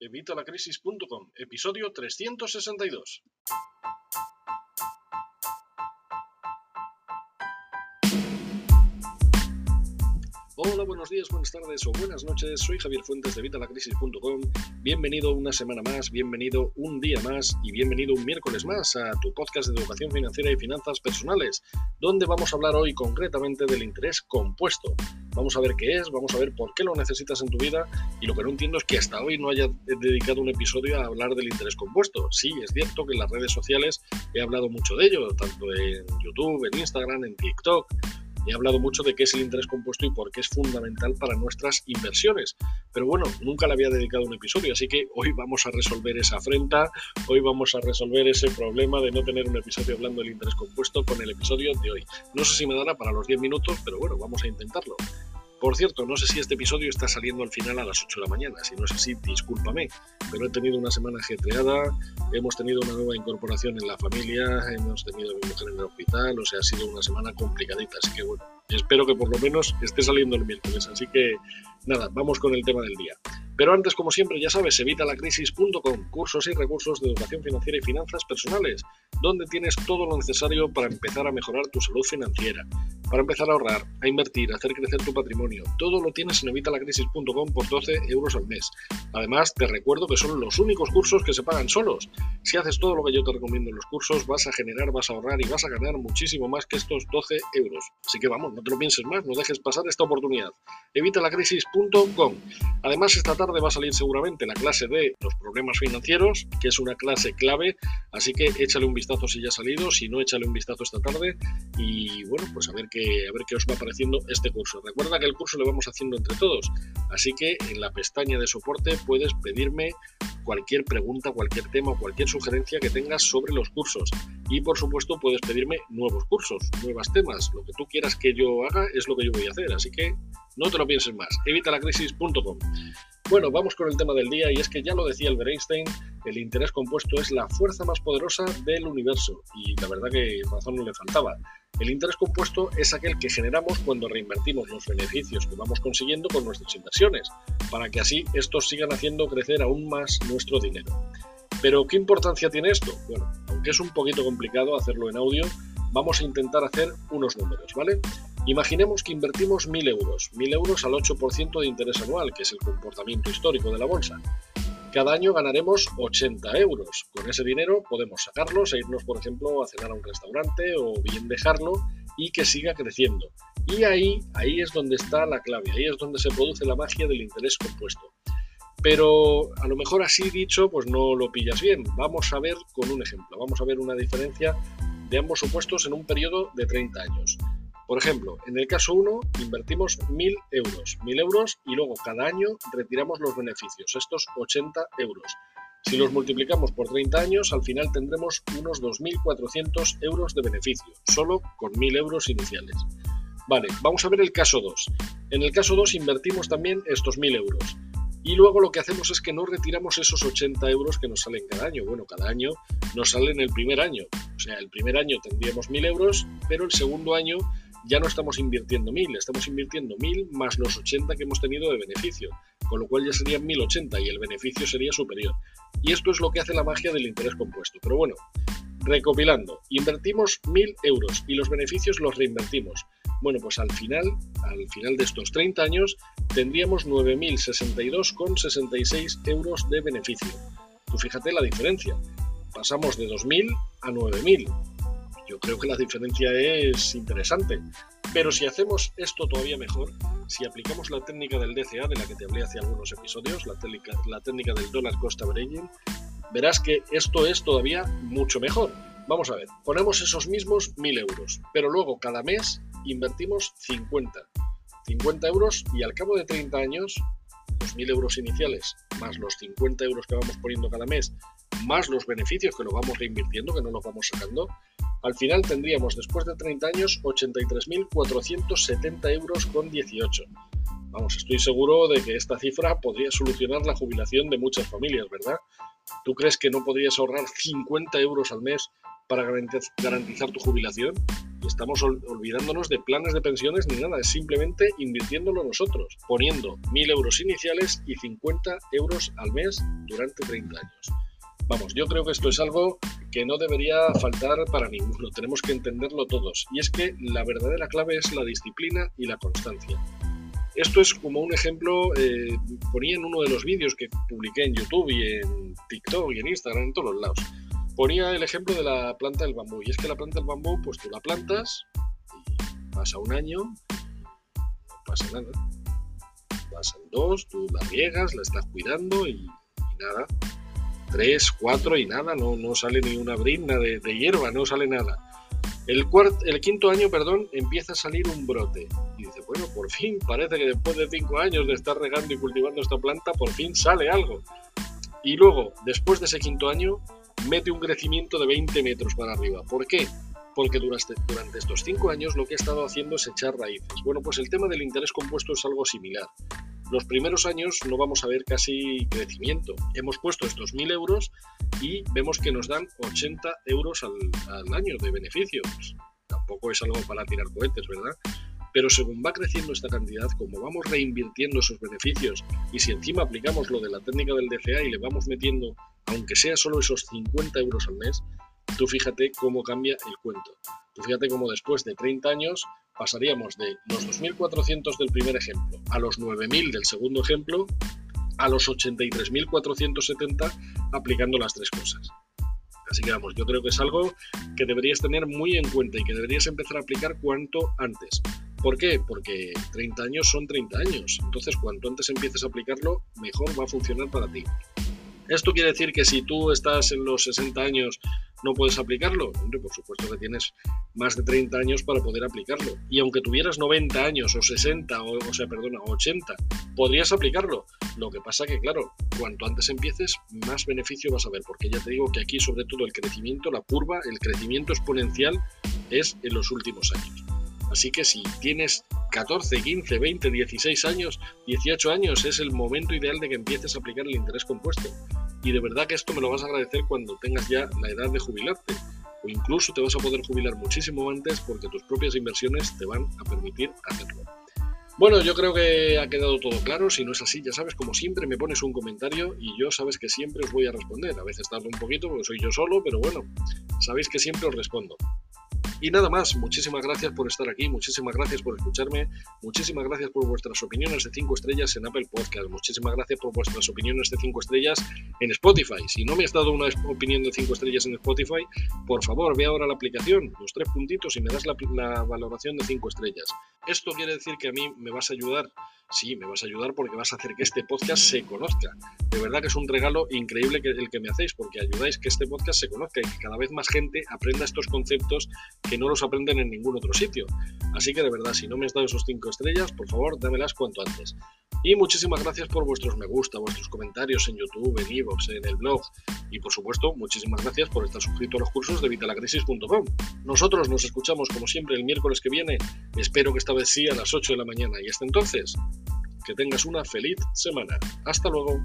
Evitalacrisis.com, episodio 362. Hola, buenos días, buenas tardes o buenas noches. Soy Javier Fuentes de Vitalacrisis.com. Bienvenido una semana más, bienvenido un día más y bienvenido un miércoles más a tu podcast de educación financiera y finanzas personales, donde vamos a hablar hoy concretamente del interés compuesto. Vamos a ver qué es, vamos a ver por qué lo necesitas en tu vida y lo que no entiendo es que hasta hoy no haya dedicado un episodio a hablar del interés compuesto. Sí, es cierto que en las redes sociales he hablado mucho de ello, tanto en YouTube, en Instagram, en TikTok He hablado mucho de qué es el interés compuesto y por qué es fundamental para nuestras inversiones. Pero bueno, nunca le había dedicado un episodio, así que hoy vamos a resolver esa afrenta, hoy vamos a resolver ese problema de no tener un episodio hablando del interés compuesto con el episodio de hoy. No sé si me dará para los 10 minutos, pero bueno, vamos a intentarlo. Por cierto, no sé si este episodio está saliendo al final a las 8 de la mañana. Si no es así, discúlpame. Pero he tenido una semana ajetreada, hemos tenido una nueva incorporación en la familia, hemos tenido mi mujer en el hospital, o sea, ha sido una semana complicadita. Así que bueno, espero que por lo menos esté saliendo el miércoles. Así que nada, vamos con el tema del día. Pero antes, como siempre, ya sabes, evitalacrisis.com, cursos y recursos de educación financiera y finanzas personales, donde tienes todo lo necesario para empezar a mejorar tu salud financiera, para empezar a ahorrar, a invertir, a hacer crecer tu patrimonio. Todo lo tienes en evitalacrisis.com por 12 euros al mes. Además, te recuerdo que son los únicos cursos que se pagan solos. Si haces todo lo que yo te recomiendo en los cursos, vas a generar, vas a ahorrar y vas a ganar muchísimo más que estos 12 euros. Así que vamos, no te lo pienses más, no dejes pasar esta oportunidad. Evitalacrisis.com. Además, esta tarde va a salir seguramente la clase de los problemas financieros, que es una clase clave, así que échale un vistazo si ya ha salido, si no, échale un vistazo esta tarde y bueno, pues a ver qué, a ver qué os va pareciendo este curso. Recuerda que el curso lo vamos haciendo entre todos, así que en la pestaña de soporte puedes pedirme cualquier pregunta, cualquier tema, cualquier sugerencia que tengas sobre los cursos. Y por supuesto puedes pedirme nuevos cursos, nuevos temas. Lo que tú quieras que yo haga es lo que yo voy a hacer. Así que no te lo pienses más. Evitalacrisis.com. Bueno, vamos con el tema del día y es que ya lo decía Albert Einstein, el interés compuesto es la fuerza más poderosa del universo y la verdad que razón no le faltaba. El interés compuesto es aquel que generamos cuando reinvertimos los beneficios que vamos consiguiendo con nuestras inversiones, para que así estos sigan haciendo crecer aún más nuestro dinero. Pero ¿qué importancia tiene esto? Bueno, aunque es un poquito complicado hacerlo en audio, vamos a intentar hacer unos números, ¿vale? Imaginemos que invertimos 1.000 euros, 1.000 euros al 8% de interés anual, que es el comportamiento histórico de la bolsa. Cada año ganaremos 80 euros. Con ese dinero podemos sacarlos e irnos, por ejemplo, a cenar a un restaurante o bien dejarlo y que siga creciendo. Y ahí, ahí es donde está la clave, ahí es donde se produce la magia del interés compuesto. Pero a lo mejor así dicho, pues no lo pillas bien. Vamos a ver con un ejemplo, vamos a ver una diferencia de ambos supuestos en un periodo de 30 años. Por ejemplo, en el caso 1 invertimos 1.000 euros, 1.000 euros y luego cada año retiramos los beneficios, estos 80 euros. Si los multiplicamos por 30 años, al final tendremos unos 2.400 euros de beneficio, solo con 1.000 euros iniciales. Vale, vamos a ver el caso 2. En el caso 2 invertimos también estos 1.000 euros. Y luego lo que hacemos es que no retiramos esos 80 euros que nos salen cada año. Bueno, cada año nos salen el primer año. O sea, el primer año tendríamos 1.000 euros, pero el segundo año ya no estamos invirtiendo 1.000, estamos invirtiendo 1.000 más los 80 que hemos tenido de beneficio, con lo cual ya serían 1.080 y el beneficio sería superior. Y esto es lo que hace la magia del interés compuesto. Pero bueno, recopilando, invertimos 1.000 euros y los beneficios los reinvertimos. Bueno, pues al final, al final de estos 30 años, tendríamos 9.062,66 euros de beneficio. Tú fíjate la diferencia. Pasamos de 2.000 a 9.000 yo creo que la diferencia es interesante. Pero si hacemos esto todavía mejor, si aplicamos la técnica del DCA, de la que te hablé hace algunos episodios, la técnica, la técnica del dólar cost averaging, verás que esto es todavía mucho mejor. Vamos a ver, ponemos esos mismos 1.000 euros, pero luego cada mes invertimos 50. 50 euros y al cabo de 30 años, los 1.000 euros iniciales más los 50 euros que vamos poniendo cada mes, más los beneficios que lo vamos reinvirtiendo, que no los vamos sacando, al final tendríamos después de 30 años 83.470 euros con 18. Vamos, estoy seguro de que esta cifra podría solucionar la jubilación de muchas familias, ¿verdad? ¿Tú crees que no podrías ahorrar 50 euros al mes para garantizar tu jubilación? Estamos olvidándonos de planes de pensiones ni nada, es simplemente invirtiéndolo nosotros, poniendo 1.000 euros iniciales y 50 euros al mes durante 30 años. Vamos, yo creo que esto es algo que no debería faltar para ninguno, tenemos que entenderlo todos. Y es que la verdadera clave es la disciplina y la constancia. Esto es como un ejemplo, eh, ponía en uno de los vídeos que publiqué en YouTube y en TikTok y en Instagram, en todos los lados. Ponía el ejemplo de la planta del bambú. Y es que la planta del bambú, pues tú la plantas y pasa un año, no pasa nada. Pasan dos, tú la riegas, la estás cuidando y, nada. Tres, cuatro y nada, no, no sale ni una brinda de, de hierba, no sale nada el, el quinto año, perdón, empieza a salir un brote. Y dice, bueno, por fin, parece que después de cinco años de estar regando y cultivando esta planta, por fin sale algo. Y luego, después de ese quinto año, mete un crecimiento de 20 metros para arriba. ¿Por qué? Porque durante, durante estos cinco años lo que ha estado haciendo es echar raíces. Bueno, pues el tema del interés compuesto es algo similar. Los primeros años no vamos a ver casi crecimiento. Hemos puesto estos 1.000 euros y vemos que nos dan 80 euros al, año de beneficios. Tampoco es algo para tirar cohetes, ¿verdad? Pero según va creciendo esta cantidad, como vamos reinvirtiendo esos beneficios y si encima aplicamos lo de la técnica del DCA y le vamos metiendo, aunque sea solo esos 50 euros al mes, tú fíjate cómo cambia el cuento. Tú fíjate cómo después de 30 años pasaríamos de los 2.400 del primer ejemplo a los 9.000 del segundo ejemplo a los 83.470 aplicando las tres cosas. Así que vamos, yo creo que es algo que deberías tener muy en cuenta y que deberías empezar a aplicar cuanto antes. ¿Por qué? Porque 30 años son 30 años. Entonces, cuanto antes empieces a aplicarlo, mejor va a funcionar para ti. ¿Esto quiere decir que si tú estás en los 60 años no puedes aplicarlo? Por supuesto que tienes más de 30 años para poder aplicarlo. Y aunque tuvieras 90 años o 60 o, o sea, perdona, 80, podrías aplicarlo. Lo que pasa que, claro, cuanto antes empieces, más beneficio vas a ver, porque ya te digo que aquí sobre todo el crecimiento, la curva, el crecimiento exponencial es en los últimos años. Así que si tienes 14, 15, 20, 16 años, 18 años, es el momento ideal de que empieces a aplicar el interés compuesto. Y de verdad que esto me lo vas a agradecer cuando tengas ya la edad de jubilarte. O incluso te vas a poder jubilar muchísimo antes porque tus propias inversiones te van a permitir hacerlo. Bueno, yo creo que ha quedado todo claro. Si no es así, ya sabes, como siempre, me pones un comentario y yo sabes que siempre os voy a responder. A veces tardo un poquito porque soy yo solo, pero bueno, sabéis que siempre os respondo. Y nada más, muchísimas gracias por estar aquí, muchísimas gracias por escucharme, muchísimas gracias por vuestras opiniones de 5 estrellas en Apple Podcast, muchísimas gracias por vuestras opiniones de 5 estrellas en Spotify. Si no me has dado una opinión de 5 estrellas en Spotify, por favor, ve ahora la aplicación, los tres puntitos y me das la, valoración de 5 estrellas. Esto quiere decir que a mí me vas a ayudar sí, me vas a ayudar porque vas a hacer que este podcast se conozca. De verdad que es un regalo increíble que, el que me hacéis, porque ayudáis que este podcast se conozca y que cada vez más gente aprenda estos conceptos que no los aprenden en ningún otro sitio. Así que de verdad, si no me has dado esos cinco estrellas, por favor, dámelas cuanto antes. Y muchísimas gracias por vuestros me gusta, vuestros comentarios en YouTube, en Evox, en el blog. Y por supuesto, muchísimas gracias por estar suscrito a los cursos de vitalacrisis.com. Nosotros nos escuchamos como siempre el miércoles que viene. Espero que esta vez sí a las 8 de la mañana. Y hasta entonces, que tengas una feliz semana. Hasta luego.